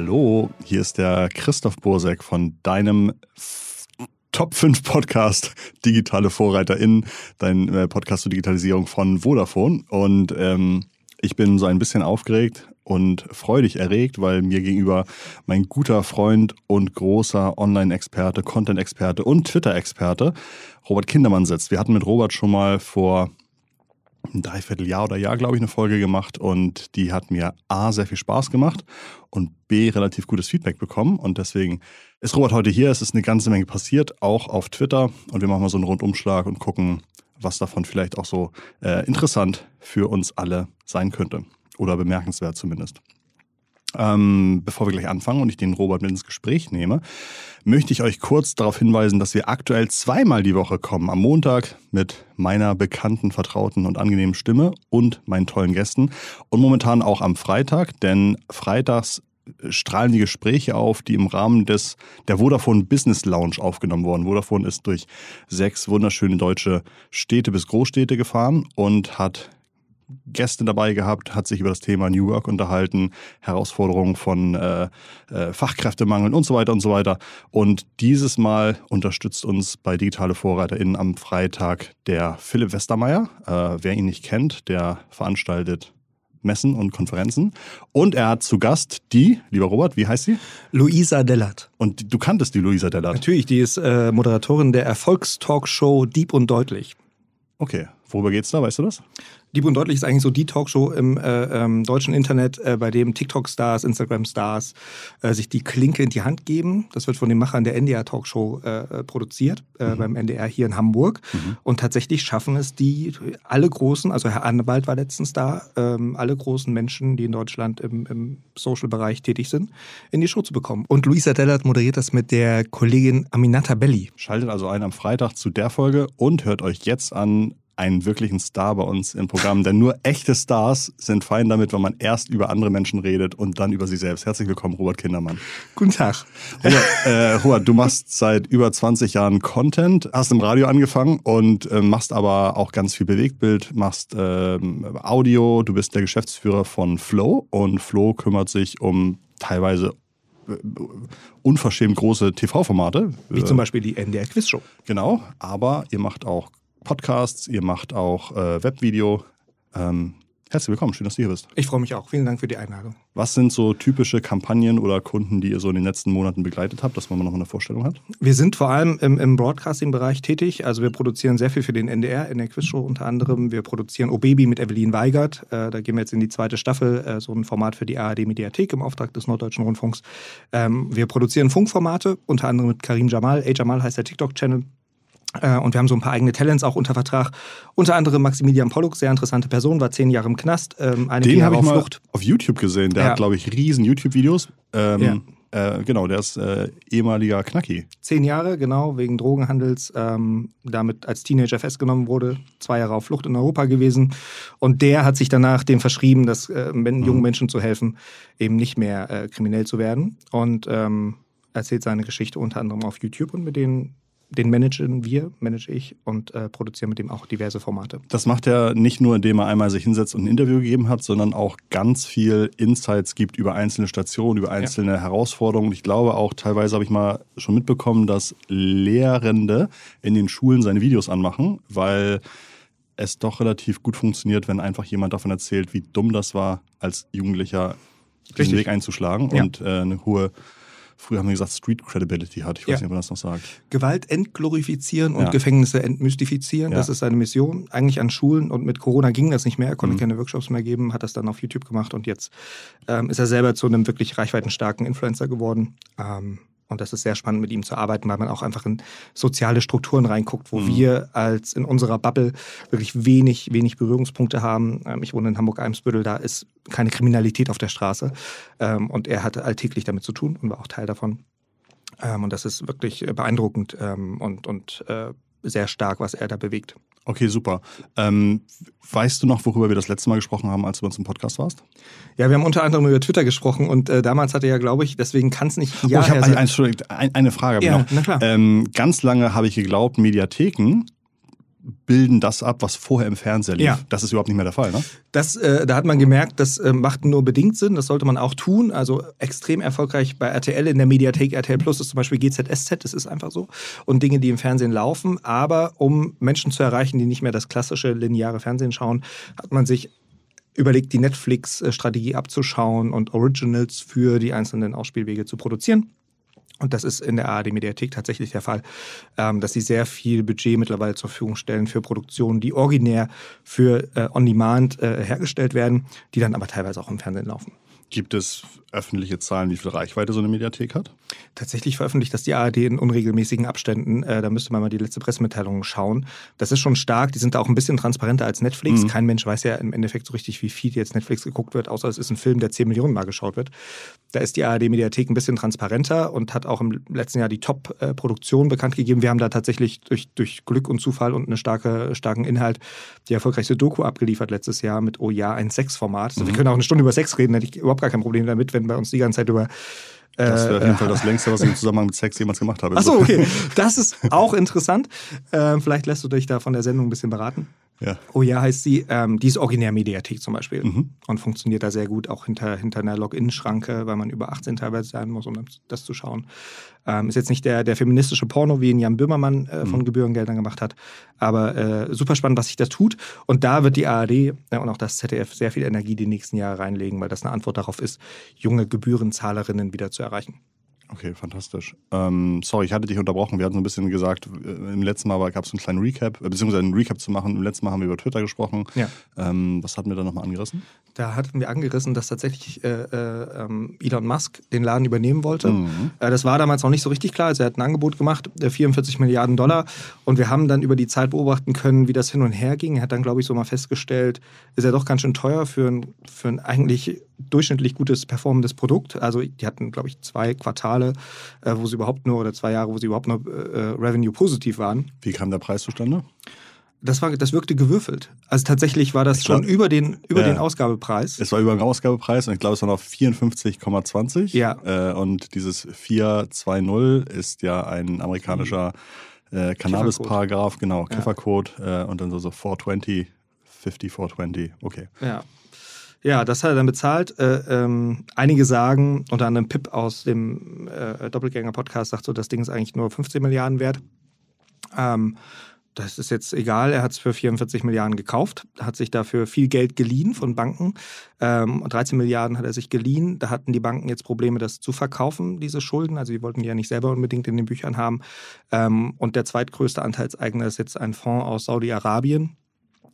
Hallo, hier ist der Christoph Bursek von deinem Top 5 Podcast Digitale VorreiterInnen, dein äh, Podcast zur Digitalisierung von Vodafone. Und ähm, ich bin so ein bisschen aufgeregt und freudig erregt, weil mir gegenüber mein guter Freund und großer Online-Experte, Content-Experte und Twitter-Experte Robert Kindermann sitzt. Wir hatten mit Robert schon mal vor ein Dreivierteljahr oder Jahr, glaube ich, eine Folge gemacht und die hat mir A, sehr viel Spaß gemacht und B, relativ gutes Feedback bekommen und deswegen ist Robert heute hier. Es ist eine ganze Menge passiert, auch auf Twitter und wir machen mal so einen Rundumschlag und gucken, was davon vielleicht auch so äh, interessant für uns alle sein könnte oder bemerkenswert zumindest. Ähm, bevor wir gleich anfangen und ich den Robert mit ins Gespräch nehme, möchte ich euch kurz darauf hinweisen, dass wir aktuell zweimal die Woche kommen. Am Montag mit meiner bekannten, vertrauten und angenehmen Stimme und meinen tollen Gästen. Und momentan auch am Freitag, denn freitags strahlen die Gespräche auf, die im Rahmen des der Vodafone Business Lounge aufgenommen wurden. Vodafone ist durch sechs wunderschöne deutsche Städte bis Großstädte gefahren und hat Gäste dabei gehabt, hat sich über das Thema New Work unterhalten, Herausforderungen von äh, äh, Fachkräftemangel und so weiter und so weiter. Und dieses Mal unterstützt uns bei Digitale VorreiterInnen am Freitag der Philipp Westermeier. Äh, wer ihn nicht kennt, der veranstaltet Messen und Konferenzen. Und er hat zu Gast die, lieber Robert, wie heißt sie? Luisa Dellert. Und du kanntest die Luisa Dellert? Natürlich, die ist äh, Moderatorin der Erfolgstalkshow Deep und Deutlich. Okay, worüber geht's da, weißt du das? Lieb und deutlich ist eigentlich so die Talkshow im äh, ähm, deutschen Internet, äh, bei dem TikTok-Stars, Instagram-Stars äh, sich die Klinke in die Hand geben. Das wird von den Machern der NDR-Talkshow äh, äh, produziert, äh, mhm. beim NDR hier in Hamburg. Mhm. Und tatsächlich schaffen es die, alle großen, also Herr Annewald war letztens da, ähm, alle großen Menschen, die in Deutschland im, im Social-Bereich tätig sind, in die Show zu bekommen. Und Luisa Dellert moderiert das mit der Kollegin Aminata Belli. Schaltet also ein am Freitag zu der Folge und hört euch jetzt an einen wirklichen Star bei uns im Programm, denn nur echte Stars sind fein damit, wenn man erst über andere Menschen redet und dann über sie selbst. Herzlich willkommen, Robert Kindermann. Guten Tag. Robert, äh, Robert, du machst seit über 20 Jahren Content, hast im Radio angefangen und äh, machst aber auch ganz viel Bewegtbild, machst äh, Audio, du bist der Geschäftsführer von Flow und Flow kümmert sich um teilweise äh, unverschämt große TV-Formate. Wie zum Beispiel die NDR Quiz Show. Genau, aber ihr macht auch Podcasts, ihr macht auch äh, Webvideo. Ähm, herzlich willkommen, schön, dass du hier bist. Ich freue mich auch. Vielen Dank für die Einladung. Was sind so typische Kampagnen oder Kunden, die ihr so in den letzten Monaten begleitet habt, dass man noch eine Vorstellung hat? Wir sind vor allem im, im Broadcasting-Bereich tätig. Also wir produzieren sehr viel für den NDR, in der Quizshow unter anderem. Wir produzieren O Baby mit Evelyn Weigert. Äh, da gehen wir jetzt in die zweite Staffel, äh, so ein Format für die ARD-Mediathek im Auftrag des Norddeutschen Rundfunks. Ähm, wir produzieren Funkformate, unter anderem mit Karim Jamal. A Jamal heißt der TikTok-Channel. Äh, und wir haben so ein paar eigene Talents auch unter Vertrag. Unter anderem Maximilian Pollux, sehr interessante Person, war zehn Jahre im Knast, ähm, einige Den habe ich auf mal Flucht. auf YouTube gesehen. Der Ja. hat, glaube ich, riesen YouTube-Videos. Ähm, Ja. äh, genau, der ist äh, ehemaliger Knacki. Zehn Jahre, genau, wegen Drogenhandels, ähm, damit als Teenager festgenommen wurde, zwei Jahre auf Flucht in Europa gewesen. Und der hat sich danach dem verschrieben, dass äh, men- jungen Menschen zu helfen, eben nicht mehr äh, kriminell zu werden. Und ähm, erzählt seine Geschichte unter anderem auf YouTube und mit denen den managen wir, manage ich und äh, produzieren mit dem auch diverse Formate. Das macht er nicht nur, indem er einmal sich hinsetzt und ein Interview gegeben hat, sondern auch ganz viel Insights gibt über einzelne Stationen, über einzelne Herausforderungen. Ich glaube auch, teilweise habe ich mal schon mitbekommen, dass Lehrende in den Schulen seine Videos anmachen, weil es doch relativ gut funktioniert, wenn einfach jemand davon erzählt, wie dumm das war, als Jugendlicher diesen Richtig. Weg einzuschlagen Ja. und äh, eine hohe, früher haben wir gesagt, Street Credibility hat. Ich weiß Ja. nicht, ob man das noch sagt. Gewalt entglorifizieren und Ja. Gefängnisse entmystifizieren. Ja. Das ist seine Mission. Eigentlich an Schulen und mit Corona ging das nicht mehr. Er konnte Mhm. keine Workshops mehr geben, hat das dann auf YouTube gemacht und jetzt ähm, ist er selber zu einem wirklich reichweitenstarken Influencer geworden. Ähm, und das ist sehr spannend, mit ihm zu arbeiten, weil man auch einfach in soziale Strukturen reinguckt, wo Mhm. wir als in unserer Bubble wirklich wenig, wenig Berührungspunkte haben. Ähm, ich wohne in Hamburg-Eimsbüttel, da ist keine Kriminalität auf der Straße. Ähm, und er hatte alltäglich damit zu tun und war auch Teil davon. Ähm, und das ist wirklich beeindruckend und, und äh, sehr stark, was er da bewegt. Okay, super. Ähm, weißt du noch, worüber wir das letzte Mal gesprochen haben, als du bei uns im Podcast warst? Ja, wir haben unter anderem über Twitter gesprochen und äh, damals hatte ja, glaube ich, deswegen kann es nicht ein oh, ich habe ein, eine Frage. Ja, noch. na klar. Ähm, ganz lange habe ich geglaubt, Mediatheken bilden das ab, was vorher im Fernseher lief. Ja. Das ist überhaupt nicht mehr der Fall, ne? Das, äh, da hat man gemerkt, das äh, macht nur bedingt Sinn. Das sollte man auch tun. Also extrem erfolgreich bei RTL in der Mediathek. RTL Plus ist zum Beispiel GZSZ, das ist einfach so. Und Dinge, die im Fernsehen laufen. Aber um Menschen zu erreichen, die nicht mehr das klassische lineare Fernsehen schauen, hat man sich überlegt, die Netflix-Strategie abzuschauen und Originals für die einzelnen Ausspielwege zu produzieren. Und das ist in der ARD-Mediathek tatsächlich der Fall, ähm, dass sie sehr viel Budget mittlerweile zur Verfügung stellen für Produktionen, die originär für äh, On-Demand äh, hergestellt werden, die dann aber teilweise auch im Fernsehen laufen. Gibt es öffentliche Zahlen, wie viel Reichweite so eine Mediathek hat? Tatsächlich veröffentlicht das die ARD in unregelmäßigen Abständen. Äh, da müsste man mal die letzte Pressemitteilung schauen. Das ist schon stark. Die sind da auch ein bisschen transparenter als Netflix. Mhm. Kein Mensch weiß ja im Endeffekt so richtig, wie viel jetzt Netflix geguckt wird, außer es ist ein Film, der 10 Millionen Mal geschaut wird. Da ist die ARD-Mediathek ein bisschen transparenter und hat auch im letzten Jahr die Top-Produktion bekannt gegeben. Wir haben da tatsächlich durch, durch Glück und Zufall und einen starke, starken Inhalt die erfolgreichste Doku abgeliefert letztes Jahr mit Oh ja, ein Sex-Format. Also Wir können auch eine Stunde über Sex reden, da hätte ich überhaupt gar kein Problem damit, wenn bei uns die ganze Zeit über Das wäre auf jeden äh, Fall das längste, was ich im Zusammenhang mit Sex jemals gemacht habe. Ach so, okay. Das ist auch interessant. Ähm, vielleicht lässt du dich da von der Sendung ein bisschen beraten. Ja. Oh ja, heißt sie. Ähm, die ist originär Mediathek zum Beispiel Mhm. und funktioniert da sehr gut, auch hinter, hinter einer Login-Schranke, weil man über 18 teilweise sein muss, um das, zu schauen. Ähm, ist jetzt nicht der, der feministische Porno, wie ihn Jan Böhmermann äh, von Gebührengeldern gemacht hat, aber äh, super spannend, was sich da tut. Und da wird die ARD äh, und auch das ZDF sehr viel Energie die nächsten Jahre reinlegen, weil das eine Antwort darauf ist, junge Gebührenzahlerinnen wieder zu erreichen. Okay, fantastisch. Ähm, sorry, ich hatte dich unterbrochen. Wir hatten so ein bisschen gesagt, äh, im letzten Mal gab es einen kleinen Recap, äh, beziehungsweise einen Recap zu machen. Im letzten Mal haben wir über Twitter gesprochen. Ja. Ähm, was hatten wir da nochmal angerissen? Da hatten wir angerissen, dass tatsächlich äh, äh, ähm, Elon Musk den Laden übernehmen wollte. Mhm. Äh, das war damals noch nicht so richtig klar. Also er hat ein Angebot gemacht, äh, 44 Milliarden Dollar. Und wir haben dann über die Zeit beobachten können, wie das hin und her ging. Er hat dann, glaube ich, so mal festgestellt, ist er doch ganz schön teuer für ein, für ein eigentlich durchschnittlich gutes performendes Produkt. Also die hatten, glaube ich, zwei Quartale, äh, wo sie überhaupt nur, oder zwei Jahre, wo sie überhaupt nur äh, Revenue positiv waren. Wie kam der Preis zustande? Das, war, das wirkte gewürfelt. Also tatsächlich war das glaub- schon über den, über Ja. den Ausgabepreis. Es war über den Ausgabepreis und ich glaube, es war noch 54,20. Ja. Äh, und dieses 420 ist ja ein amerikanischer äh, Cannabis-Paragraph, genau, Ja. Kiffercode äh, und dann so, so 420, 50, 420, okay. Ja. Ja, das hat er dann bezahlt. Äh, ähm, einige sagen, unter anderem Pip aus dem äh, Doppelgänger-Podcast sagt so, das Ding ist eigentlich nur 15 Milliarden wert. Ähm, das ist jetzt egal, er hat es für 44 Milliarden gekauft, hat sich dafür viel Geld geliehen von Banken. Ähm, 13 Milliarden hat er sich geliehen. Da hatten die Banken jetzt Probleme, das zu verkaufen, diese Schulden. Also die wollten die ja nicht selber unbedingt in den Büchern haben. Ähm, und der zweitgrößte Anteilseigner ist jetzt ein Fonds aus Saudi-Arabien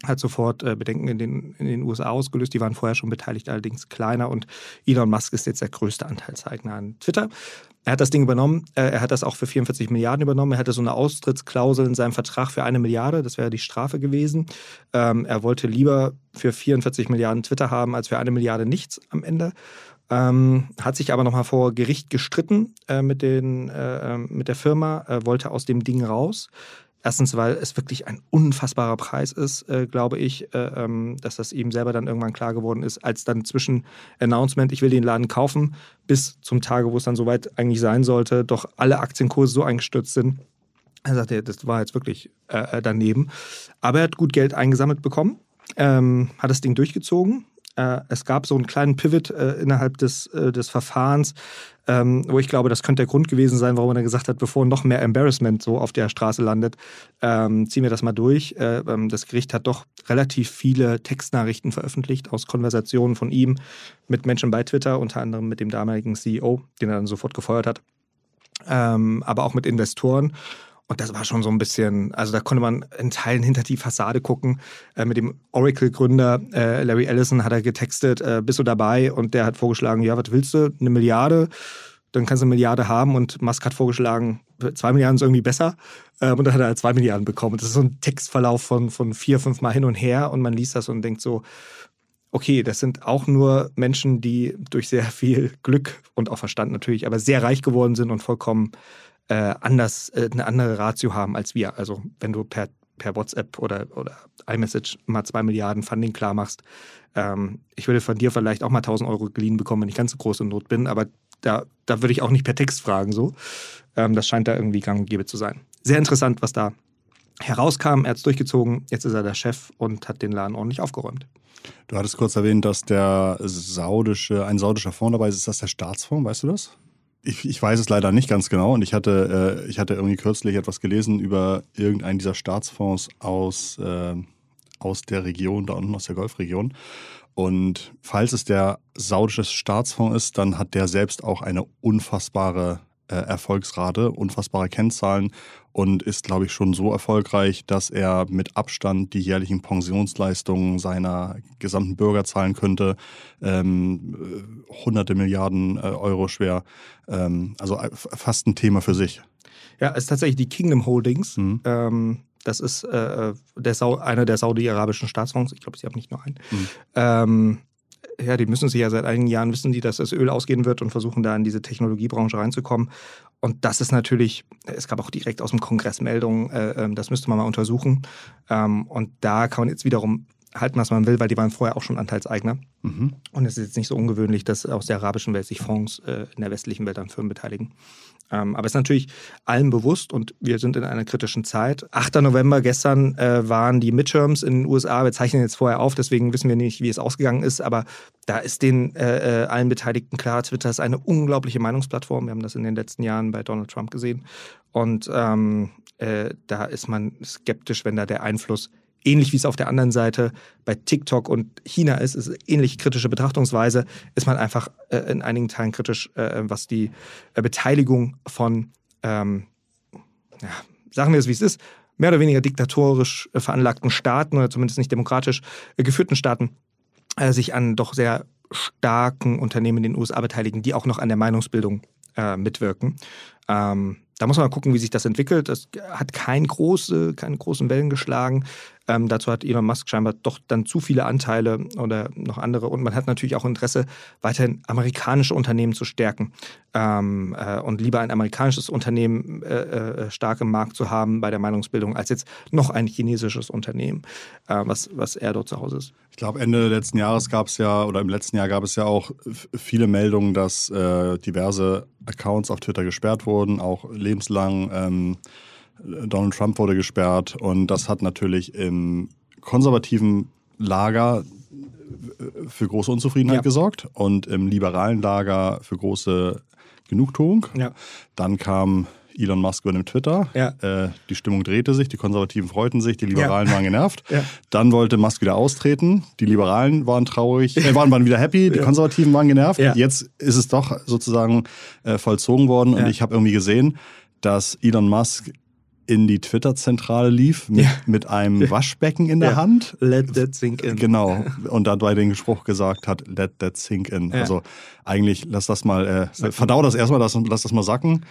hat sofort äh, Bedenken in den, in den USA ausgelöst. Die waren vorher schon beteiligt, allerdings kleiner. Und Elon Musk ist jetzt der größte Anteilseigner an Twitter. Er hat das Ding übernommen. Äh, er hat das auch für 44 Milliarden übernommen. Er hatte so eine Austrittsklausel in seinem Vertrag für eine Milliarde. Das wäre die Strafe gewesen. Ähm, er wollte lieber für 44 Milliarden Twitter haben, als für eine Milliarde nichts am Ende. Ähm, hat sich aber nochmal vor Gericht gestritten äh, mit, den, äh, ähm, mit der Firma, äh, wollte aus dem Ding raus. Erstens, weil es wirklich ein unfassbarer Preis ist, äh, glaube ich, äh, ähm, dass das ihm selber dann irgendwann klar geworden ist, als dann zwischen Announcement, ich will den Laden kaufen, bis zum Tage, wo es dann soweit eigentlich sein sollte, doch alle Aktienkurse so eingestürzt sind. Er sagte, das war jetzt wirklich äh, daneben. Aber er hat gut Geld eingesammelt bekommen, ähm, hat das Ding durchgezogen. Äh, es gab so einen kleinen Pivot äh, innerhalb des, äh, des Verfahrens, ähm, wo ich glaube, das könnte der Grund gewesen sein, warum er dann gesagt hat, bevor noch mehr Embarrassment so auf der Straße landet, ähm, ziehen wir das mal durch. Äh, ähm, das Gericht hat doch relativ viele Textnachrichten veröffentlicht aus Konversationen von ihm mit Menschen bei Twitter, unter anderem mit dem damaligen CEO, den er dann sofort gefeuert hat, ähm, aber auch mit Investoren. Und das war schon so ein bisschen, also da konnte man in Teilen hinter die Fassade gucken. Äh, mit dem Oracle-Gründer äh, Larry Ellison hat er getextet, äh, bist du dabei? Und der hat vorgeschlagen, ja, was willst du? Eine Milliarde? Dann kannst du eine Milliarde haben. Und Musk hat vorgeschlagen, zwei Milliarden ist irgendwie besser. Äh, und dann hat er halt zwei Milliarden bekommen. Das ist so ein Textverlauf von, von vier, fünf Mal hin und her. Und man liest das und denkt so, okay, das sind auch nur Menschen, die durch sehr viel Glück und auch Verstand natürlich, aber sehr reich geworden sind und vollkommen äh, anders, äh, eine andere Ratio haben als wir. Also wenn du per, per WhatsApp oder, oder iMessage mal zwei Milliarden Funding klar machst, ähm, ich würde von dir vielleicht auch mal 1000 Euro geliehen bekommen, wenn ich ganz so groß in Not bin, aber da, da würde ich auch nicht per Text fragen so. Ähm, das scheint da irgendwie gang und gäbe zu sein. Sehr interessant, was da herauskam. Er hat es durchgezogen. Jetzt ist er der Chef und hat den Laden ordentlich aufgeräumt. Du hattest kurz erwähnt, dass der saudische, ein saudischer Fonds dabei ist. Ist das der Staatsfonds? Weißt du das? Ich, ich weiß es leider nicht ganz genau und ich hatte, äh, ich hatte irgendwie kürzlich etwas gelesen über irgendeinen dieser Staatsfonds aus, äh, aus der Region, da unten aus der Golfregion. Und falls es der saudische Staatsfonds ist, dann hat der selbst auch eine unfassbare äh, Erfolgsrate, unfassbare Kennzahlen und ist, glaube ich, schon so erfolgreich, dass er mit Abstand die jährlichen Pensionsleistungen seiner gesamten Bürger zahlen könnte. Ähm, hunderte Milliarden äh, Euro schwer. Ähm, also äh, fast ein Thema für sich. Ja, es ist tatsächlich die Kingdom Holdings. Mhm. Ähm, das ist äh, der einer der saudi-arabischen Staatsfonds. Ich glaube, sie haben nicht nur einen. Mhm. Ja, die müssen sich ja seit einigen Jahren wissen, die, dass das Öl ausgehen wird und versuchen da in diese Technologiebranche reinzukommen. Und das ist natürlich, es gab auch direkt aus dem Kongress Meldungen, äh, ähm, das müsste man mal untersuchen. Ähm, und da kann man jetzt wiederum halten, was man will, weil die waren vorher auch schon Anteilseigner. Mhm. Und es ist jetzt nicht so ungewöhnlich, dass aus der arabischen Welt sich Fonds äh, in der westlichen Welt an Firmen beteiligen. Ähm, aber es ist natürlich allen bewusst und wir sind in einer kritischen Zeit. 8. November gestern äh, waren die Midterms in den USA. Wir zeichnen jetzt vorher auf, deswegen wissen wir nicht, wie es ausgegangen ist. Aber da ist den äh, äh, allen Beteiligten klar, Twitter ist eine unglaubliche Meinungsplattform. Wir haben das in den letzten Jahren bei Donald Trump gesehen. Und ähm, äh, da ist man skeptisch, wenn da der Einfluss ähnlich wie es auf der anderen Seite bei TikTok und China ist, ist ähnlich kritische Betrachtungsweise, ist man einfach äh, in einigen Teilen kritisch, äh, was die äh, Beteiligung von, ähm, ja, sagen wir es wie es ist, mehr oder weniger diktatorisch äh, veranlagten Staaten oder zumindest nicht demokratisch äh, geführten Staaten äh, sich an doch sehr starken Unternehmen in den USA beteiligen, die auch noch an der Meinungsbildung mitwirken. Ähm, da muss man mal gucken, wie sich das entwickelt. Das hat kein große, keine großen Wellen geschlagen. Ähm, dazu hat Elon Musk scheinbar doch dann zu viele Anteile oder noch andere. Und man hat natürlich auch Interesse, weiterhin amerikanische Unternehmen zu stärken ähm, äh, und lieber ein amerikanisches Unternehmen äh, äh, stark im Markt zu haben bei der Meinungsbildung, als jetzt noch ein chinesisches Unternehmen, äh, was, was er dort zu Hause ist. Ich glaube, Ende letzten Jahres gab es ja, oder im letzten Jahr gab es ja auch viele Meldungen, dass äh, diverse Accounts auf Twitter gesperrt wurden, auch lebenslang. Ähm, Donald Trump wurde gesperrt und das hat natürlich im konservativen Lager für große Unzufriedenheit ja. gesorgt und im liberalen Lager für große Genugtuung. Ja. Dann kam Elon Musk übernimmt Twitter. Ja. Äh, die Stimmung drehte sich, die Konservativen freuten sich, die Liberalen ja. waren genervt. Ja. Dann wollte Musk wieder austreten. Die Liberalen waren traurig, äh, waren, waren wieder happy, die Konservativen waren genervt. Jetzt ist es doch sozusagen äh, vollzogen worden und ich habe irgendwie gesehen, dass Elon Musk in die Twitter-Zentrale lief mit, ja. mit einem Waschbecken in der ja. Hand. Let that sink in. Genau. Und dabei den Spruch gesagt hat, let that sink in. Ja. Also eigentlich lass das mal, äh, verdau das erstmal, lass, lass das mal sacken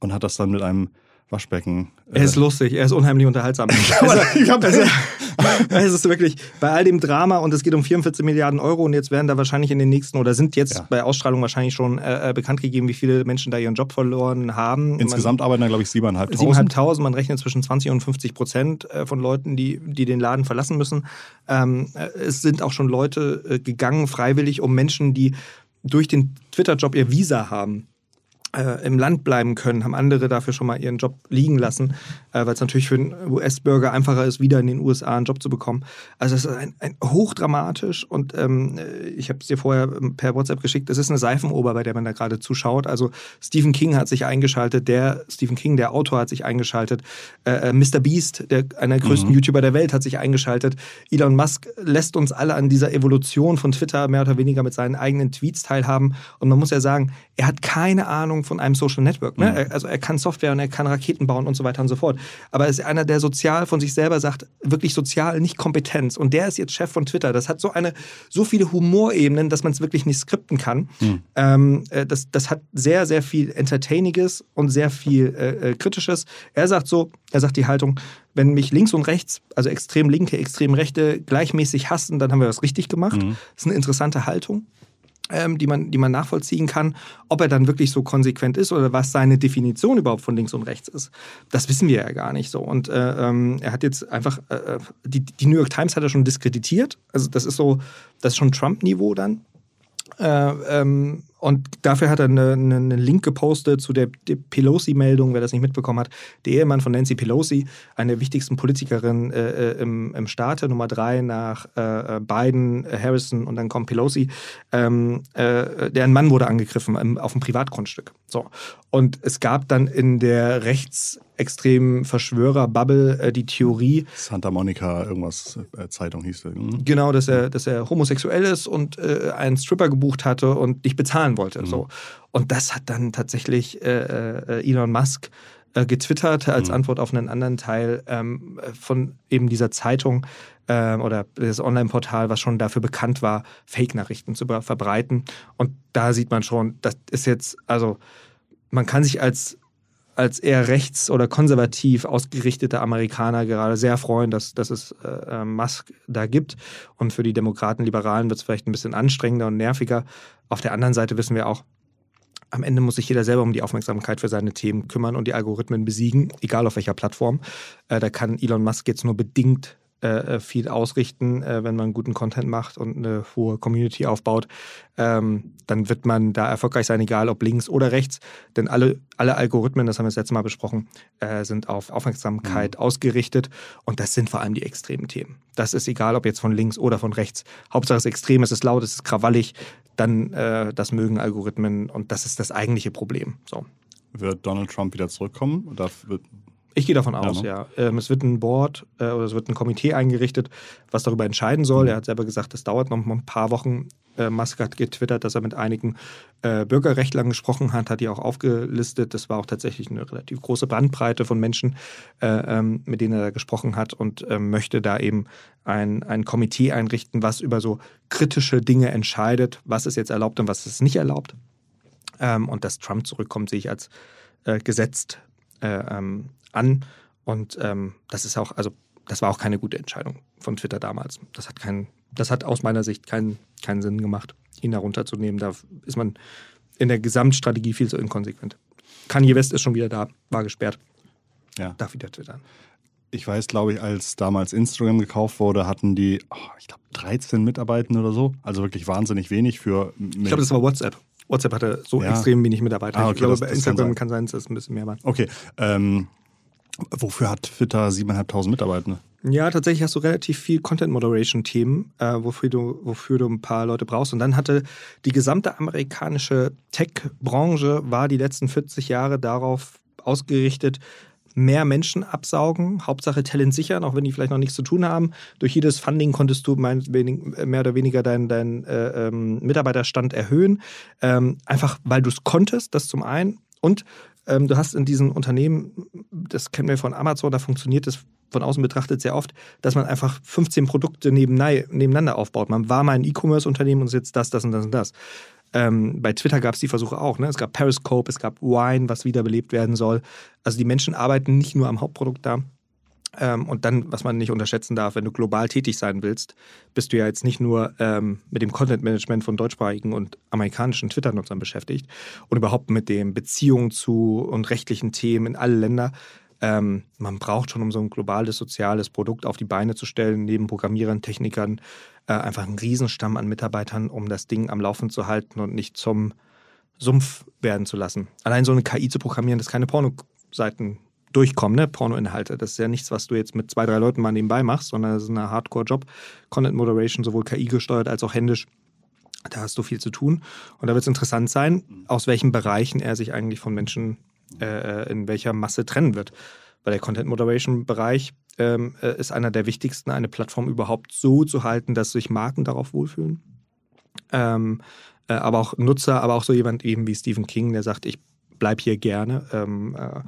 und hat das dann mit einem Waschbecken. Äh er ist lustig, er ist unheimlich unterhaltsam. ich hab, also, es ist wirklich bei all dem Drama und es geht um 44 Milliarden Euro und jetzt werden da wahrscheinlich in den nächsten oder sind jetzt ja. bei Ausstrahlung wahrscheinlich schon äh, äh bekannt gegeben, wie viele Menschen da ihren Job verloren haben. Insgesamt man, arbeiten da, glaube ich, 7.500. 7.500, man rechnet zwischen 20 und 50 Prozent äh, von Leuten, die, die den Laden verlassen müssen. Ähm, äh, es sind auch schon Leute gegangen, freiwillig, um Menschen, die durch den Twitter-Job ihr Visa haben äh, im Land bleiben können, haben andere dafür schon mal ihren Job liegen lassen, äh, weil es natürlich für einen US-Bürger einfacher ist, wieder in den USA einen Job zu bekommen. Also es ist ein, ein hochdramatisch und ähm, ich habe es dir vorher per WhatsApp geschickt, es ist eine Seifenober, bei der man da gerade zuschaut. Also Stephen King hat sich eingeschaltet, der Stephen King, der Autor, hat sich eingeschaltet, äh, äh Mr. Beast, der, einer der größten mhm. YouTuber der Welt, hat sich eingeschaltet. Elon Musk lässt uns alle an dieser Evolution von Twitter mehr oder weniger mit seinen eigenen Tweets teilhaben. Und man muss ja sagen, er hat keine Ahnung von einem Social Network. Ne? Mhm. Also er kann Software und er kann Raketen bauen und so weiter und so fort. Aber er ist einer, der sozial von sich selber sagt, wirklich sozial, nicht Kompetenz. Und der ist jetzt Chef von Twitter. Das hat so eine, so viele Humorebenen, dass man es wirklich nicht skripten kann. Mhm. Ähm, äh, das, das hat sehr, sehr viel Entertainiges und sehr viel äh, äh, Kritisches. Er sagt so, er sagt die Haltung, wenn mich links und rechts, also extrem linke, extrem rechte, gleichmäßig hassen, dann haben wir was richtig gemacht. Mhm. Das ist eine interessante Haltung ähm, die, man, die man nachvollziehen kann. Ob er dann wirklich so konsequent ist oder was seine Definition überhaupt von links und rechts ist, das wissen wir ja gar nicht so. Und äh, ähm, er hat jetzt einfach, äh, äh, die, die New York Times hat er schon diskreditiert. Also das ist so, das ist schon Trump-Niveau dann. Äh, ähm, und dafür hat er einen eine Link gepostet zu der, Pelosi-Meldung, wer das nicht mitbekommen hat. Der Ehemann von Nancy Pelosi, eine der wichtigsten Politikerinnen äh, äh, im, im Staate, Nummer drei nach äh, äh Biden, äh, Harrison und dann kommt Pelosi. Ähm, äh, deren Mann wurde angegriffen im, auf dem Privatgrundstück. So. Und es gab dann in der rechtsextremen Verschwörer-Bubble äh, die Theorie. Santa Monica, irgendwas, äh, Zeitung hieß das. Mhm. Genau, dass er, dass er homosexuell ist und äh, einen Stripper gebucht hatte und nicht bezahlen wollte. Mhm. So. Und das hat dann tatsächlich äh, äh, Elon Musk äh, getwittert als mhm. Antwort auf einen anderen Teil ähm, von eben dieser Zeitung ähm, oder das Online-Portal, was schon dafür bekannt war, Fake-Nachrichten zu verbreiten. Und da sieht man schon, das ist jetzt, also man kann sich als als eher rechts- oder konservativ ausgerichteter Amerikaner gerade sehr freuen, dass, dass es äh, äh, Musk da gibt. Und für die Demokraten, Liberalen wird es vielleicht ein bisschen anstrengender und nerviger. Auf der anderen Seite wissen wir auch, am Ende muss sich jeder selber um die Aufmerksamkeit für seine Themen kümmern und die Algorithmen besiegen, egal auf welcher Plattform. Äh, da kann Elon Musk jetzt nur bedingt äh, äh, viel ausrichten, äh, wenn man guten Content macht und eine hohe Community aufbaut. Ähm, dann wird man da erfolgreich sein, egal ob links oder rechts. Denn alle, alle Algorithmen, das haben wir das letzte Mal besprochen, äh, sind auf Aufmerksamkeit mhm. ausgerichtet. Und das sind vor allem die extremen Themen. Das ist egal, ob jetzt von links oder von rechts. Hauptsache es ist extrem, es ist laut, es ist krawallig. Dann äh, das mögen Algorithmen und das ist das eigentliche Problem. So. Wird Donald Trump wieder zurückkommen? Oder wird, ich gehe davon aus, ja. Ne? ja. Ähm, es wird ein Board äh, oder es wird ein Komitee eingerichtet, was darüber entscheiden soll. Mhm. Er hat selber gesagt, das dauert noch ein paar Wochen. Äh, Musk hat getwittert, dass er mit einigen äh, Bürgerrechtlern gesprochen hat, hat die auch aufgelistet. Das war auch tatsächlich eine relativ große Bandbreite von Menschen, äh, ähm, mit denen er da gesprochen hat und ähm, möchte da eben ein, ein Komitee einrichten, was über so kritische Dinge entscheidet, was ist jetzt erlaubt und was ist nicht erlaubt. Ähm, und dass Trump zurückkommt, sehe ich als äh, gesetzt äh, ähm, an. Und ähm, das ist auch, also das war auch keine gute Entscheidung von Twitter damals. Das hat keinen, das hat aus meiner Sicht keinen, keinen Sinn gemacht, ihn da runterzunehmen. Da ist man in der Gesamtstrategie viel zu inkonsequent. Kanye West ist schon wieder da, war gesperrt. Ja. Darf wieder twittern. Ich weiß, glaube ich, als damals Instagram gekauft wurde, hatten die, oh, ich glaube, 13 Mitarbeiter oder so. Also wirklich wahnsinnig wenig für. Ich glaube, das war WhatsApp. WhatsApp hatte so ja. extrem wenig Mitarbeiter. Ah, okay, ich glaube, das, bei Instagram kann sein, dass es ein bisschen mehr war. Okay. Ähm, Wofür hat Twitter 7.500 Mitarbeiter? Ja, tatsächlich hast du relativ viel Content Moderation Themen, äh, wofür, du, wofür du ein paar Leute brauchst. Und dann hatte die gesamte amerikanische Tech-Branche war die letzten 40 Jahre darauf ausgerichtet, mehr Menschen absaugen, Hauptsache Talent sichern, auch wenn die vielleicht noch nichts zu tun haben. Durch jedes Funding konntest du mehr oder weniger deinen dein, äh, ähm, Mitarbeiterstand erhöhen. Ähm, einfach weil du es konntest, das zum einen. Und ähm, du hast in diesen Unternehmen, das kennen wir von Amazon, da funktioniert das von außen betrachtet sehr oft, dass man einfach 15 Produkte nebeneinander aufbaut. Man war mal ein E-Commerce-Unternehmen und ist jetzt das, das und das und das. Ähm, bei Twitter gab es die Versuche auch. Ne? Es gab Periscope, es gab Wine, was wiederbelebt werden soll. Also die Menschen arbeiten nicht nur am Hauptprodukt da, ähm, und dann, was man nicht unterschätzen darf, wenn du global tätig sein willst, bist du ja jetzt nicht nur ähm, mit dem Content-Management von deutschsprachigen und amerikanischen Twitter-Nutzern beschäftigt und überhaupt mit den Beziehungen zu und rechtlichen Themen in alle Länder. Ähm, man braucht schon, um so ein globales soziales Produkt auf die Beine zu stellen, neben Programmierern, Technikern, äh, einfach einen Riesenstamm an Mitarbeitern, um das Ding am Laufen zu halten und nicht zum Sumpf werden zu lassen. Allein so eine KI zu programmieren, das keine Pornoseiten durchkommen, ne? Pornoinhalte. Das ist ja nichts, was du jetzt mit zwei, drei Leuten mal nebenbei machst, sondern das ist ein Hardcore-Job. Content Moderation, sowohl KI gesteuert als auch händisch. Da hast du viel zu tun. Und da wird es interessant sein, aus welchen Bereichen er sich eigentlich von Menschen äh, in welcher Masse trennen wird. Weil der Content Moderation Bereich ähm, äh, ist einer der wichtigsten, eine Plattform überhaupt so zu halten, dass sich Marken darauf wohlfühlen. Ähm, äh, aber auch Nutzer, aber auch so jemand eben wie Stephen King, der sagt, ich bleibe hier gerne. Ähm, äh,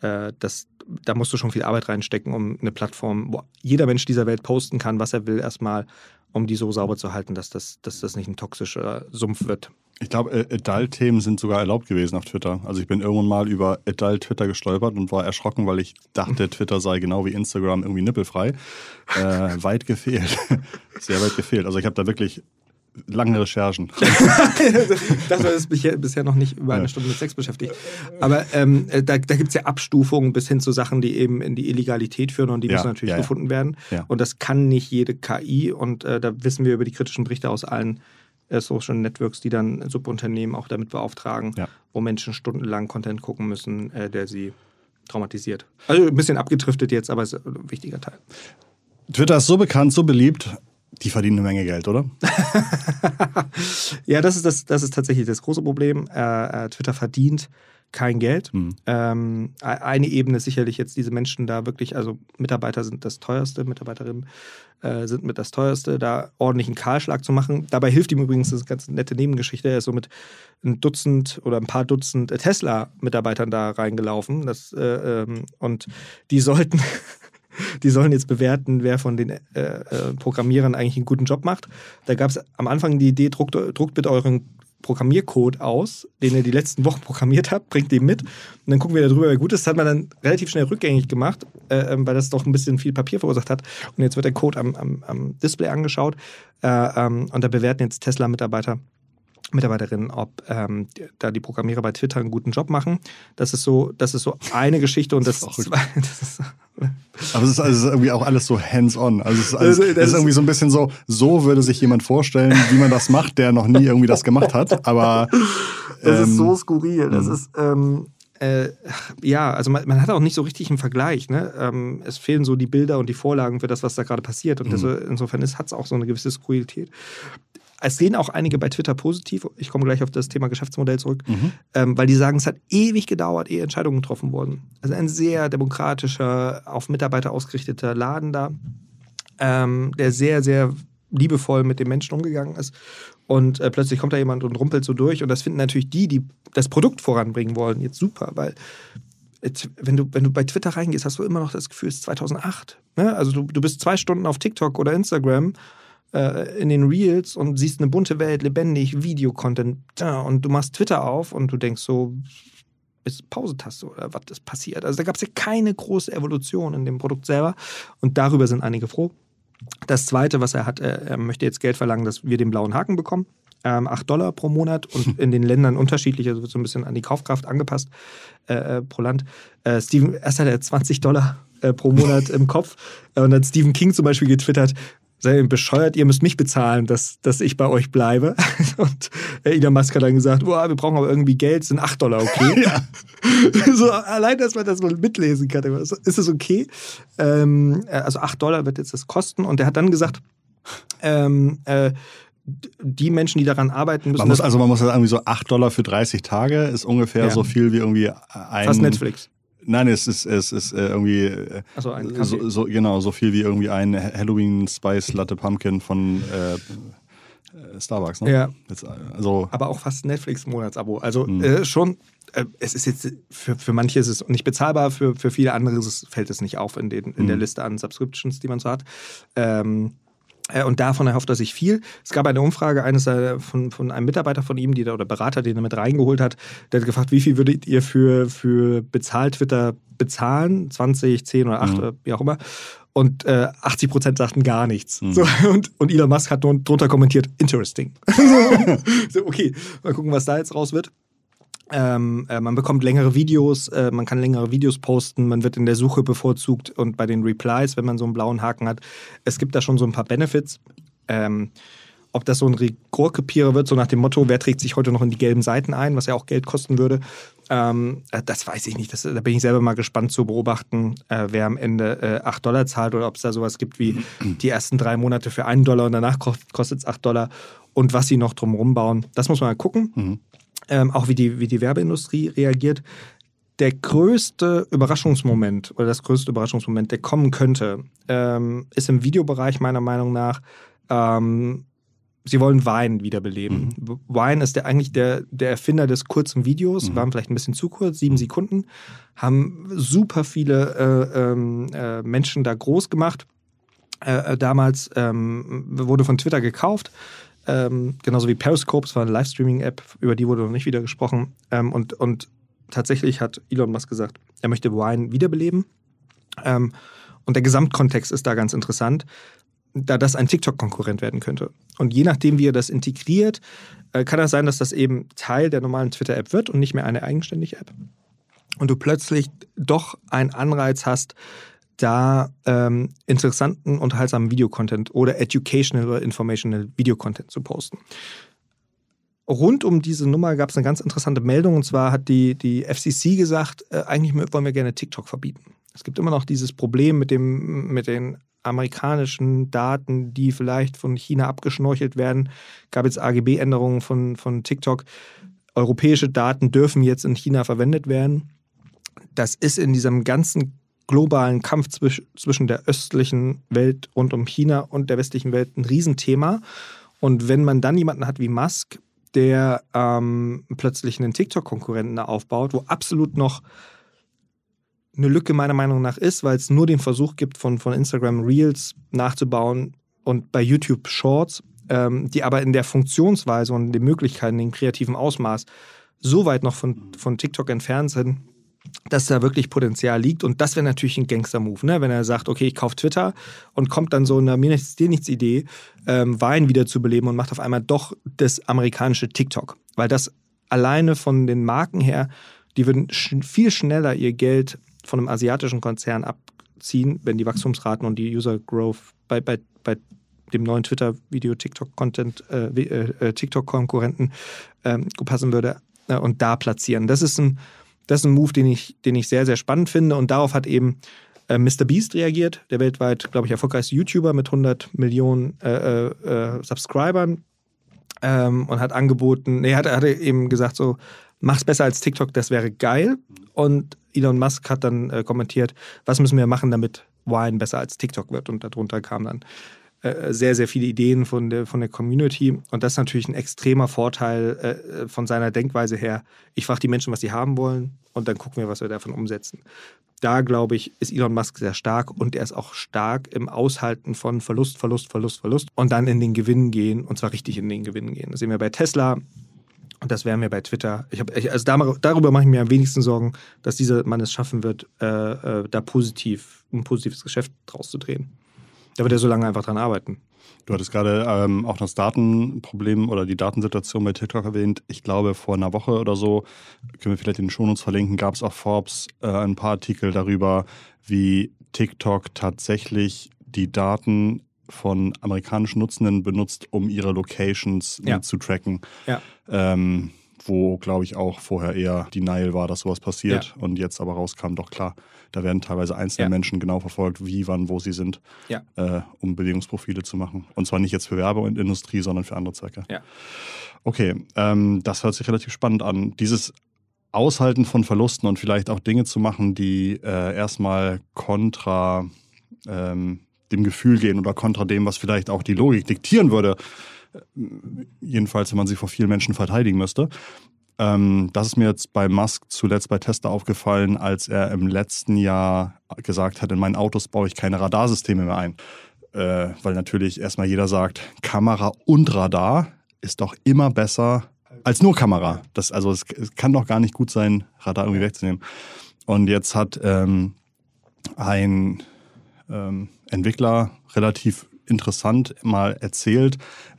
äh, das, da musst du schon viel Arbeit reinstecken, um eine Plattform, wo jeder Mensch dieser Welt posten kann, was er will, erstmal, um die so sauber zu halten, dass das, dass das nicht ein toxischer Sumpf wird. Ich glaube, Adult-Themen sind sogar erlaubt gewesen auf Twitter. Also ich bin irgendwann mal über Adult-Twitter gestolpert und war erschrocken, weil ich dachte, Twitter sei genau wie Instagram irgendwie nippelfrei. Äh, weit gefehlt. Sehr weit gefehlt. Also ich habe da wirklich lange Recherchen. das war bisher, bisher noch nicht über eine ja. Stunde mit Sex beschäftigt. Aber ähm, äh, da, da gibt es ja Abstufungen bis hin zu Sachen, die eben in die Illegalität führen und die ja, müssen natürlich ja, gefunden werden. Und das kann nicht jede KI und äh, da wissen wir über die kritischen Berichte aus allen äh, Social Networks, die dann Subunternehmen auch damit beauftragen, wo Menschen stundenlang Content gucken müssen, äh, der sie traumatisiert. Also ein bisschen abgedriftet jetzt, aber ist ein wichtiger Teil. Twitter ist so bekannt, so beliebt, die verdienen eine Menge Geld, oder? Ja, das ist, das, das ist tatsächlich das große Problem. Äh, äh, Twitter verdient kein Geld. Hm. Ähm, e- eine Ebene ist sicherlich jetzt diese Menschen da wirklich, also Mitarbeiter sind das teuerste, Mitarbeiterinnen äh, sind mit das teuerste, da ordentlichen Kahlschlag zu machen. Dabei hilft ihm übrigens das eine ganz nette Nebengeschichte. Er ist so mit ein Dutzend oder ein paar Dutzend Tesla-Mitarbeitern da reingelaufen. Das, äh, ähm, und die sollten. Die sollen jetzt bewerten, wer von den äh, äh, Programmierern eigentlich einen guten Job macht. Da gab es am Anfang die Idee, druckt, druckt bitte euren Programmiercode aus, den ihr die letzten Wochen programmiert habt, bringt den mit und dann gucken wir darüber, wer gut ist. Das hat man dann relativ schnell rückgängig gemacht, äh, ähm, weil das doch ein bisschen viel Papier verursacht hat. Und jetzt wird der Code am, am, am Display angeschaut äh, ähm, und da bewerten jetzt Tesla-Mitarbeiter Mitarbeiterinnen, ob ähm, da die Programmierer bei Twitter einen guten Job machen. Das ist so, das ist so eine Geschichte und das, Verrückt. zwei, das ist, Aber es ist, also es ist irgendwie auch alles so hands-on. Also es ist, alles, Das- das es ist ist- irgendwie so ein bisschen so, so würde sich jemand vorstellen, wie man das macht, der noch nie irgendwie das gemacht hat. Aber Das ist ähm, so skurril. Das mhm. ist, ähm, äh, ja, also man, man hat auch nicht so richtig einen Vergleich. Ne? Ähm, es fehlen so die Bilder und die Vorlagen für das, was da gerade passiert. Und das, insofern hat es auch so eine gewisse Skurrilität. Es sehen auch einige bei Twitter positiv. Ich komme gleich auf das Thema Geschäftsmodell zurück, ähm, weil die sagen, es hat ewig gedauert, ehe Entscheidungen getroffen wurden. Also ein sehr demokratischer, auf Mitarbeiter ausgerichteter Laden da, ähm, der sehr, sehr liebevoll mit den Menschen umgegangen ist. Und äh, plötzlich kommt da jemand und rumpelt so durch. Und das finden natürlich die, die das Produkt voranbringen wollen, jetzt super, weil wenn du, wenn du bei Twitter reingehst, hast du immer noch das Gefühl, es ist 2008. Ne? Also du, du bist zwei Stunden auf TikTok oder Instagram äh, in den Reels und siehst eine bunte Welt, lebendig, Videocontent. Und du machst Twitter auf und du denkst so, ist Pausetaste oder was ist passiert? Also da gab es ja keine große Evolution in dem Produkt selber. Und darüber sind einige froh. Das Zweite, was er hat, er, er möchte jetzt Geld verlangen, dass wir den blauen Haken bekommen. Ähm, 8 Dollar pro Monat und in den Ländern unterschiedlich, also wird so ein bisschen an die Kaufkraft angepasst äh, äh, pro Land. Äh, Steven, erst hat er 20 Dollar äh, pro Monat im Kopf äh, und dann hat Stephen King zum Beispiel getwittert, seid ihr bescheuert, ihr müsst mich bezahlen, dass, dass ich bei euch bleibe. Und Elon Musk hat dann gesagt, Boah, wir brauchen aber irgendwie Geld, sind 8 Dollar okay. so, allein, dass man das mal mitlesen kann, ist es okay. Ähm, äh, also 8 Dollar wird jetzt das kosten. Und er hat dann gesagt, ähm, äh, die Menschen, die daran arbeiten, müssen man muss, also man muss irgendwie so 8 Dollar für 30 Tage, ist ungefähr Ja. so viel wie irgendwie ein. fast Netflix. Nein, es ist, es ist äh, irgendwie äh, Also ein Kaffee. so, so, genau, so viel wie irgendwie ein Halloween Spice Latte Pumpkin von äh, äh, Starbucks, ne? Ja. Jetzt, also, aber auch fast Netflix-Monatsabo. Also Mhm. äh, schon, äh, es ist jetzt, für, für manche ist es nicht bezahlbar, für, für viele andere es, fällt es nicht auf in, den, in der Mhm. Liste an Subscriptions, die man so hat. Ähm, äh, und davon erhofft er sich viel. Es gab eine Umfrage eines äh, von, von einem Mitarbeiter von ihm, die da, oder Berater, den er mit reingeholt hat, der hat gefragt, wie viel würdet ihr für, für bezahlt Twitter bezahlen? 20, 10 oder 8 Mhm. oder wie auch immer. Und äh, 80 Prozent sagten gar nichts. Mhm. So, und, und Elon Musk hat drunter kommentiert, interesting. so, okay, mal gucken, was da jetzt raus wird. Ähm, äh, man bekommt längere Videos, äh, man kann längere Videos posten, man wird in der Suche bevorzugt und bei den Replies, wenn man so einen blauen Haken hat. Es gibt da schon so ein paar Benefits. Ähm, ob das so ein Rekordkopierer wird, so nach dem Motto, wer trägt sich heute noch in die gelben Seiten ein, was ja auch Geld kosten würde, ähm, äh, das weiß ich nicht. Das, da bin ich selber mal gespannt zu beobachten, äh, wer am Ende äh, 8 Dollar zahlt oder ob es da sowas gibt wie die ersten drei Monate für einen Dollar und danach kostet es 8 Dollar und was sie noch drumherum bauen. Das muss man mal gucken. Mhm. Ähm, auch wie die, wie die Werbeindustrie reagiert. Der größte Überraschungsmoment oder das größte Überraschungsmoment, der kommen könnte, ähm, ist im Videobereich meiner Meinung nach, ähm, sie wollen Vine wiederbeleben. Vine ist der, eigentlich der, der Erfinder des kurzen Videos, Mhm. waren vielleicht ein bisschen zu kurz, sieben Sekunden, haben super viele äh, ähm, äh, Menschen da groß gemacht. Äh, äh, damals ähm, wurde von Twitter gekauft. Ähm, genauso wie Periscope, es war eine Livestreaming-App, über die wurde noch nicht wieder gesprochen. Ähm, und, und tatsächlich hat Elon Musk gesagt, er möchte Wine wiederbeleben. Ähm, und der Gesamtkontext ist da ganz interessant, da das ein TikTok-Konkurrent werden könnte. Und je nachdem, wie er das integriert, äh, kann es sein, dass das eben Teil der normalen Twitter-App wird und nicht mehr eine eigenständige App. Und du plötzlich doch einen Anreiz hast, da ähm, interessanten, unterhaltsamen Videocontent oder educational oder informational Videocontent zu posten. rund um diese Nummer gab es eine ganz interessante Meldung. Und zwar hat die, die FCC gesagt, äh, eigentlich wollen wir gerne TikTok verbieten. Es gibt immer noch dieses Problem mit, dem, mit den amerikanischen Daten, die vielleicht von China abgeschnorchelt werden. Gab jetzt AGB-Änderungen von, von TikTok. Europäische Daten dürfen jetzt in China verwendet werden. Das ist in diesem ganzen globalen Kampf zwisch, zwischen der östlichen Welt rund um China und der westlichen Welt ein Riesenthema. Und wenn man dann jemanden hat wie Musk, der ähm, plötzlich einen TikTok-Konkurrenten aufbaut, wo absolut noch eine Lücke meiner Meinung nach ist, weil es nur den Versuch gibt, von, von Instagram Reels nachzubauen und bei YouTube Shorts, ähm, die aber in der Funktionsweise und den Möglichkeiten, dem kreativen Ausmaß so weit noch von, von TikTok entfernt sind, dass da wirklich Potenzial liegt. Und das wäre natürlich ein Gangster-Move, ne? wenn er sagt, okay, ich kaufe Twitter und kommt dann so eine mir nichts, dir nichts Idee, ähm, Wein wieder zu beleben und macht auf einmal doch das amerikanische TikTok. Weil das alleine von den Marken her, die würden sch viel schneller ihr Geld von einem asiatischen Konzern abziehen, wenn die Wachstumsraten und die User Growth bei, bei, bei dem neuen Twitter-Video TikTok-Content, äh, äh, äh, TikTok-Konkurrenten ähm, passen würde äh, und da platzieren. Das ist ein, das ist ein Move, den ich, den ich sehr, sehr spannend finde und darauf hat eben äh, Mr. Beast reagiert, der weltweit, glaube ich, erfolgreichste YouTuber mit 100 Millionen äh, äh, Subscribern ähm, und hat angeboten, nee, hat, hat eben gesagt so, mach's besser als TikTok, das wäre geil. Und Elon Musk hat dann äh, kommentiert, was müssen wir machen, damit Wine besser als TikTok wird. Und darunter kamen dann äh, sehr, sehr viele Ideen von der, von der Community. Und das ist natürlich ein extremer Vorteil äh, von seiner Denkweise her. Ich frage die Menschen, was sie haben wollen und dann gucken wir, was wir davon umsetzen. Da, glaube ich, ist Elon Musk sehr stark und er ist auch stark im Aushalten von Verlust, Verlust, Verlust, Verlust und dann in den Gewinn gehen und zwar richtig in den Gewinn gehen. Das sehen wir bei Tesla, und das wären wir bei Twitter. Ich hab, also darüber mache ich mir am wenigsten Sorgen, dass dieser Mann es schaffen wird, äh, äh, da positiv, ein positives Geschäft draus zu drehen. Da wird er so lange einfach dran arbeiten. Du hattest gerade ähm, auch das Datenproblem oder die Datensituation bei TikTok erwähnt. Ich glaube, vor einer Woche oder so, können wir vielleicht in den Shownotes verlinken, gab es auf Forbes äh, ein paar Artikel darüber, wie TikTok tatsächlich die Daten von amerikanischen Nutzenden benutzt, um ihre Locations ja. zu tracken. Ja. Ähm, wo, glaube ich, auch vorher eher Denial war, dass sowas passiert ja. und jetzt aber rauskam, doch klar, da werden teilweise einzelne ja. Menschen genau verfolgt, wie, wann, wo sie sind, ja. äh, um Bewegungsprofile zu machen. Und zwar nicht jetzt für Werbe und Industrie, sondern für andere Zwecke. Okay, ähm, das hört sich relativ spannend an. Dieses Aushalten von Verlusten und vielleicht auch Dinge zu machen, die äh, erstmal kontra ähm, dem Gefühl gehen oder kontra dem, was vielleicht auch die Logik diktieren würde. Jedenfalls, wenn man sie vor vielen Menschen verteidigen müsste. Ähm, das ist mir jetzt bei Musk zuletzt bei Tesla aufgefallen, als er im letzten Jahr gesagt hat, in meinen Autos baue ich keine Radarsysteme mehr ein. Äh, weil natürlich erstmal jeder sagt, Kamera und Radar ist doch immer besser als nur Kamera. Das, also es, es kann doch gar nicht gut sein, Radar irgendwie wegzunehmen. Und jetzt hat ähm, ein ähm, Entwickler relativ interessant mal erzählt,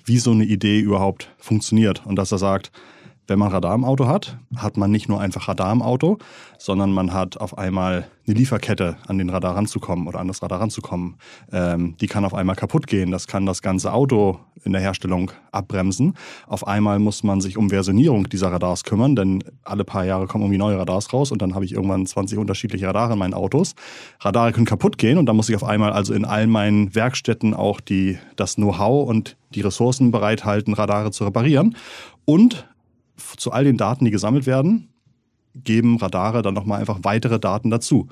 wie so eine Idee überhaupt funktioniert. Und dass er sagt, wenn man Radar im Auto hat, hat man nicht nur einfach Radar im Auto, sondern man hat auf einmal eine Lieferkette, an den Radar ranzukommen oder an das Radar ranzukommen. Ähm, die kann auf einmal kaputt gehen. Das kann das ganze Auto in der Herstellung abbremsen. Auf einmal muss man sich um Versionierung dieser Radars kümmern, denn alle paar Jahre kommen irgendwie neue Radars raus und dann habe ich irgendwann 20 unterschiedliche Radare in meinen Autos. Radare können kaputt gehen und dann muss ich auf einmal also in all meinen Werkstätten auch die, das Know-how und die Ressourcen bereithalten, Radare zu reparieren. Und zu all den Daten, die gesammelt werden, geben Radare dann nochmal einfach weitere Daten dazu.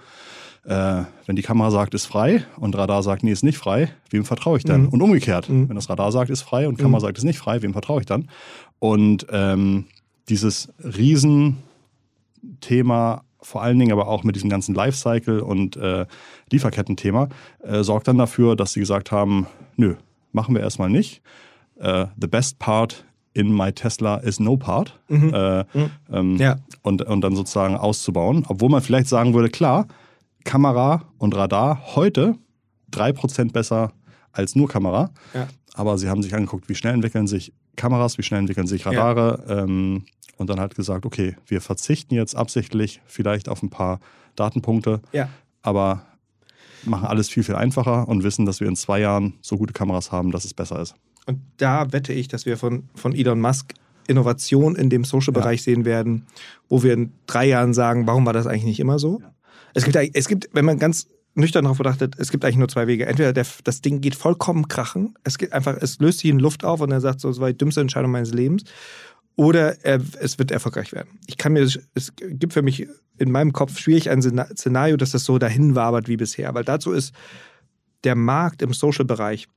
Äh, wenn die Kamera sagt, ist frei und Radar sagt, nee, ist nicht frei, wem vertraue ich dann? Mhm. Und umgekehrt, mhm. wenn das Radar sagt, ist frei und Kamera mhm. sagt, ist nicht frei, wem vertraue ich dann? Und ähm, dieses Riesenthema, vor allen Dingen aber auch mit diesem ganzen Lifecycle und äh, Lieferketten-Thema, äh, sorgt dann dafür, dass sie gesagt haben, nö, machen wir erstmal nicht. Uh, the best part in My Tesla is no part. Mhm. Äh, mhm. Ähm, ja. und, und dann sozusagen auszubauen. Obwohl man vielleicht sagen würde, klar, Kamera und Radar heute 3% besser als nur Kamera. Ja. Aber sie haben sich angeguckt, wie schnell entwickeln sich Kameras, wie schnell entwickeln sich Radare. Ja. Ähm, und dann halt gesagt, okay, wir verzichten jetzt absichtlich vielleicht auf ein paar Datenpunkte, ja. aber machen alles viel, viel einfacher und wissen, dass wir in zwei Jahren so gute Kameras haben, dass es besser ist. Und da wette ich, dass wir von, von Elon Musk Innovation in dem Social-Bereich ja. sehen werden, wo wir in drei Jahren sagen, warum war das eigentlich nicht immer so? Ja. Es gibt, es gibt, wenn man ganz nüchtern darauf betrachtet, es gibt eigentlich nur zwei Wege. Entweder der, das Ding geht vollkommen krachen, es geht einfach, es löst sich in Luft auf und er sagt, so, das war die dümmste Entscheidung meines Lebens. Oder er, es wird erfolgreich werden. Ich kann mir, es gibt für mich in meinem Kopf schwierig ein Szenario, dass das so dahin wabert wie bisher. Weil dazu ist der Markt im Social-Bereich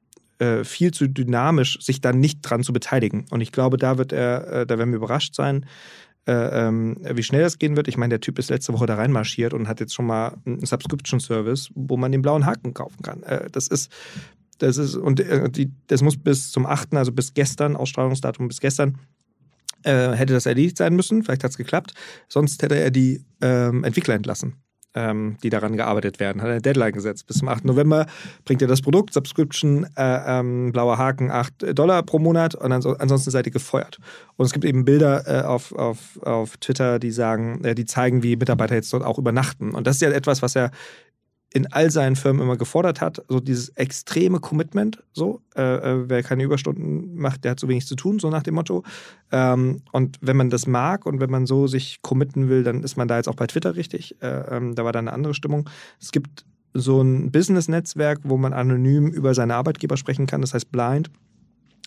äh, viel zu dynamisch, sich dann nicht dran zu beteiligen. Und ich glaube, da wird er, äh, da werden wir überrascht sein, äh, ähm, wie schnell das gehen wird. Ich meine, der Typ ist letzte Woche da reinmarschiert und hat jetzt schon mal einen Subscription-Service, wo man den blauen Haken kaufen kann. Äh, das ist, das ist, und äh, die, das muss bis zum 8., also bis gestern, Ausstrahlungsdatum bis gestern, äh, hätte das erledigt sein müssen. Vielleicht hat es geklappt. Sonst hätte er die ähm, Entwickler entlassen ähm, die daran gearbeitet werden. Hat eine Deadline gesetzt. Bis zum 8. November bringt ihr das Produkt, Subscription, äh, ähm, blauer Haken, 8 Dollar pro Monat und ans ansonsten seid ihr gefeuert. Und es gibt eben Bilder äh, auf, auf, auf Twitter, die sagen, äh, die zeigen, wie Mitarbeiter jetzt dort auch übernachten. Und das ist ja etwas, was ja in all seinen Firmen immer gefordert hat, so dieses extreme Commitment, so, äh, äh, wer keine Überstunden macht, der hat so wenig zu tun, so nach dem Motto. Ähm, und wenn man das mag und wenn man so sich committen will, dann ist man da jetzt auch bei Twitter richtig. Äh, ähm, da war da eine andere Stimmung. Es gibt so ein Business-Netzwerk, wo man anonym über seine Arbeitgeber sprechen kann, das heißt Blind.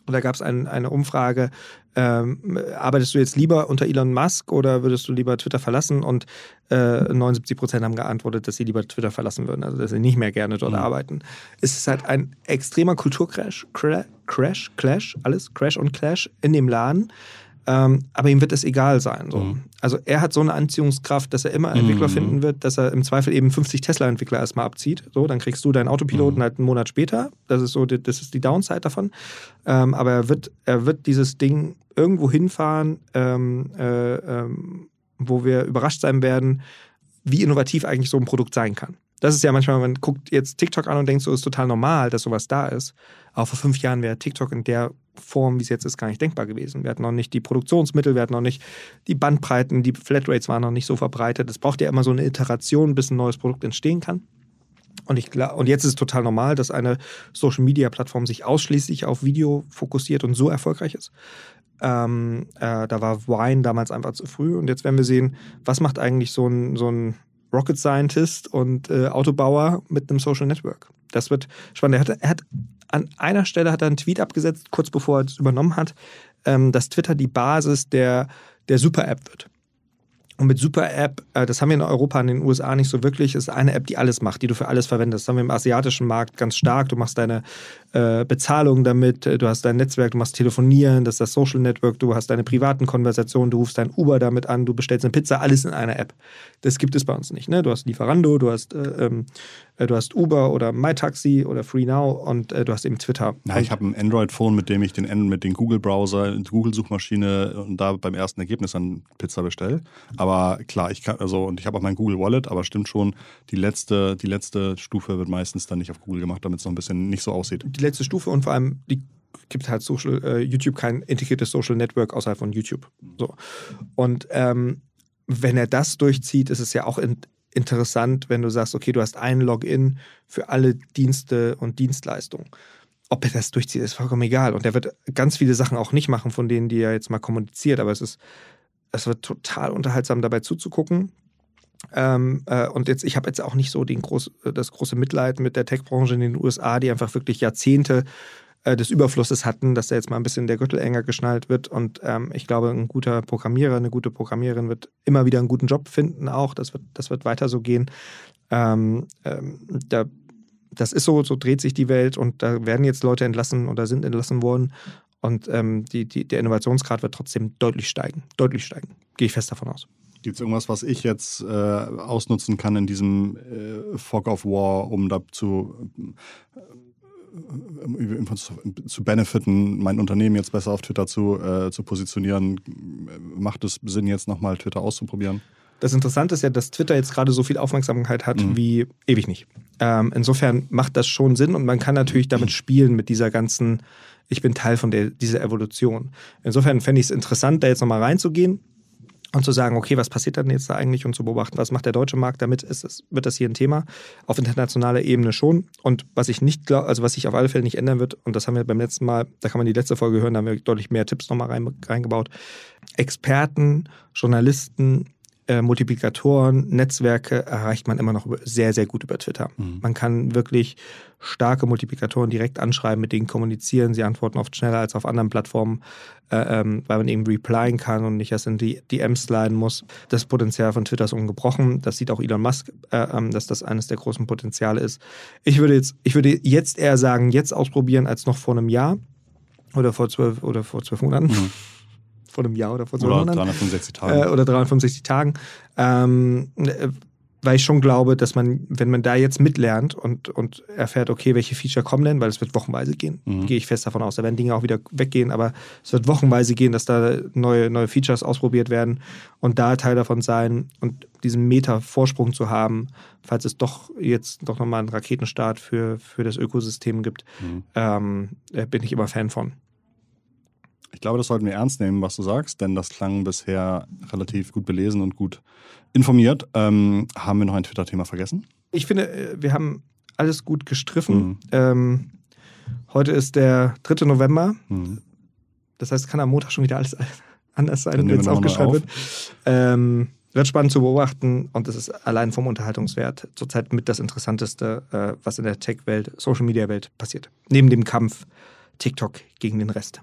Und da gab es ein, eine Umfrage, ähm, arbeitest du jetzt lieber unter Elon Musk oder würdest du lieber Twitter verlassen? Und äh, 79 Prozent haben geantwortet, dass sie lieber Twitter verlassen würden, also dass sie nicht mehr gerne dort mhm. arbeiten. Es ist halt ein extremer Kulturcrash, Crash, Clash, alles, Crash und Clash in dem Laden. Ähm, aber ihm wird es egal sein. So. Mhm. Also er hat so eine Anziehungskraft, dass er immer Entwickler mhm. finden wird, dass er im Zweifel eben 50 Tesla-Entwickler erstmal abzieht. So, dann kriegst du deinen Autopiloten mhm. halt einen Monat später. Das ist so, das ist die Downside davon. Ähm, aber er wird, er wird dieses Ding irgendwo hinfahren, ähm, äh, ähm, wo wir überrascht sein werden, wie innovativ eigentlich so ein Produkt sein kann. Das ist ja manchmal, man guckt jetzt TikTok an und denkt so, ist total normal, dass sowas da ist. Aber vor fünf Jahren wäre TikTok in der Form, wie es jetzt ist, gar nicht denkbar gewesen. Wir hatten noch nicht die Produktionsmittel, wir hatten noch nicht die Bandbreiten, die Flatrates waren noch nicht so verbreitet. Es braucht ja immer so eine Iteration, bis ein neues Produkt entstehen kann. Und, ich, und jetzt ist es total normal, dass eine Social-Media-Plattform sich ausschließlich auf Video fokussiert und so erfolgreich ist. Ähm, äh, da war Wine damals einfach zu früh. Und jetzt werden wir sehen, was macht eigentlich so ein, so ein Rocket Scientist und äh, Autobauer mit einem Social Network. Das wird spannend. Er hat, er hat an einer Stelle hat er einen Tweet abgesetzt, kurz bevor er es übernommen hat, ähm, dass Twitter die Basis der, der Super-App wird. Und mit Super-App, äh, das haben wir in Europa, in den USA nicht so wirklich, ist eine App, die alles macht, die du für alles verwendest. Das haben wir im asiatischen Markt ganz stark. Du machst deine äh, Bezahlung damit, äh, du hast dein Netzwerk, du machst Telefonieren, das ist das Social Network, du hast deine privaten Konversationen, du rufst dein Uber damit an, du bestellst eine Pizza, alles in einer App. Das gibt es bei uns nicht. Ne? Du hast Lieferando, du hast, äh, ähm, äh, du hast Uber oder MyTaxi oder FreeNow und äh, du hast eben Twitter. Ja, ich habe ein Android-Phone, mit dem ich den, mit den Google-Browser, Google-Suchmaschine und da beim ersten Ergebnis dann Pizza bestelle. Aber klar, ich kann, also, und ich habe auch mein Google Wallet, aber stimmt schon, die letzte, die letzte Stufe wird meistens dann nicht auf Google gemacht, damit es noch ein bisschen nicht so aussieht. Die letzte Stufe und vor allem die gibt halt Social, äh, YouTube kein integriertes Social Network außerhalb von YouTube. So. Und ähm, wenn er das durchzieht, ist es ja auch in, interessant, wenn du sagst, okay, du hast ein Login für alle Dienste und Dienstleistungen. Ob er das durchzieht, ist vollkommen egal. Und er wird ganz viele Sachen auch nicht machen, von denen die er jetzt mal kommuniziert. Aber es ist, es wird total unterhaltsam dabei zuzugucken. Ähm, äh, und jetzt, ich habe jetzt auch nicht so den groß, das große Mitleid mit der Tech-Branche in den USA, die einfach wirklich Jahrzehnte äh, des Überflusses hatten, dass da jetzt mal ein bisschen der Gürtel enger geschnallt wird. Und ähm, ich glaube, ein guter Programmierer, eine gute Programmiererin wird immer wieder einen guten Job finden auch. Das wird, das wird weiter so gehen. Ähm, ähm, da, das ist so, so dreht sich die Welt und da werden jetzt Leute entlassen oder sind entlassen worden. Und ähm, die, die, der Innovationsgrad wird trotzdem deutlich steigen. Deutlich steigen. Gehe ich fest davon aus. Gibt es irgendwas, was ich jetzt äh, ausnutzen kann in diesem äh, Fog of War, um dazu äh, zu benefiten, mein Unternehmen jetzt besser auf Twitter zu, äh, zu positionieren? Macht es Sinn, jetzt nochmal Twitter auszuprobieren? Das Interessante ist ja, dass Twitter jetzt gerade so viel Aufmerksamkeit hat mhm. wie ewig nicht. Ähm, insofern macht das schon Sinn und man kann natürlich damit spielen, mit dieser ganzen, ich bin Teil von der, dieser Evolution. Insofern fände ich es interessant, da jetzt nochmal reinzugehen und zu sagen, okay, was passiert dann jetzt da eigentlich und zu beobachten, was macht der deutsche Markt damit, ist es, wird das hier ein Thema. Auf internationaler Ebene schon. Und was ich nicht glaube, also was sich auf alle Fälle nicht ändern wird, und das haben wir beim letzten Mal, da kann man die letzte Folge hören, da haben wir deutlich mehr Tipps nochmal rein, reingebaut. Experten, Journalisten, äh, Multiplikatoren, Netzwerke erreicht man immer noch sehr, sehr gut über Twitter. Mhm. Man kann wirklich starke Multiplikatoren direkt anschreiben, mit denen kommunizieren. Sie antworten oft schneller als auf anderen Plattformen, äh, ähm, weil man eben replyen kann und nicht erst in die DMs sliden muss. Das Potenzial von Twitter ist ungebrochen. Das sieht auch Elon Musk, äh, äh, dass das eines der großen Potenziale ist. Ich würde jetzt, ich würde jetzt eher sagen, jetzt ausprobieren als noch vor einem Jahr oder vor zwölf oder vor zwölf Monaten. Mhm vor einem Jahr oder vor zwei oder Monaten. 365 Tagen. Äh, oder 365 Tagen. Ähm, äh, weil ich schon glaube, dass man, wenn man da jetzt mitlernt und, und erfährt, okay, welche Feature kommen denn, weil es wird wochenweise gehen, mhm. gehe ich fest davon aus. Da werden Dinge auch wieder weggehen, aber es wird wochenweise gehen, dass da neue, neue Features ausprobiert werden und da Teil davon sein und diesen Meta-Vorsprung zu haben, falls es doch jetzt doch nochmal einen Raketenstart für, für das Ökosystem gibt, mhm. ähm, äh, bin ich immer Fan von. Ich glaube, das sollten wir ernst nehmen, was du sagst, denn das klang bisher relativ gut belesen und gut informiert. Ähm, haben wir noch ein Twitter-Thema vergessen? Ich finde, äh, wir haben alles gut gestriffen. Mhm. Ähm, heute ist der 3. November. Mhm. Das heißt, kann am Montag schon wieder alles anders sein, wenn es aufgeschrieben auf. wird. Ähm, wird spannend zu beobachten und es ist allein vom Unterhaltungswert zurzeit mit das Interessanteste, äh, was in der Tech-Welt, Social-Media-Welt passiert. Neben dem Kampf TikTok gegen den Rest.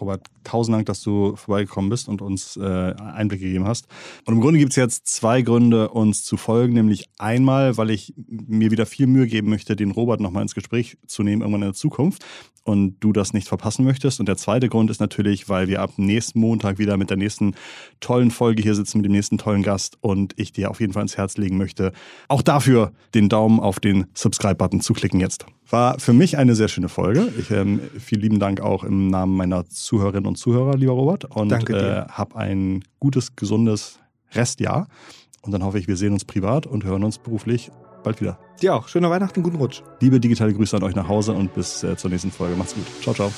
Robert, tausend Dank, dass du vorbeigekommen bist und uns äh, Einblick gegeben hast. Und im Grunde gibt es jetzt zwei Gründe, uns zu folgen. Nämlich einmal, weil ich mir wieder viel Mühe geben möchte, den Robert nochmal ins Gespräch zu nehmen, irgendwann in der Zukunft. Und du das nicht verpassen möchtest. Und der zweite Grund ist natürlich, weil wir ab nächsten Montag wieder mit der nächsten tollen Folge hier sitzen, mit dem nächsten tollen Gast. Und ich dir auf jeden Fall ins Herz legen möchte, auch dafür den Daumen auf den Subscribe-Button zu klicken jetzt. War für mich eine sehr schöne Folge. Ich, ähm, vielen lieben Dank auch im Namen meiner Zuhörerinnen und Zuhörer, lieber Robert. Und äh, hab ein gutes, gesundes Restjahr. Und dann hoffe ich, wir sehen uns privat und hören uns beruflich bald wieder. Dir auch. Schöne Weihnachten, guten Rutsch. Liebe digitale Grüße an euch nach Hause und bis äh, zur nächsten Folge. Macht's gut. Ciao, ciao.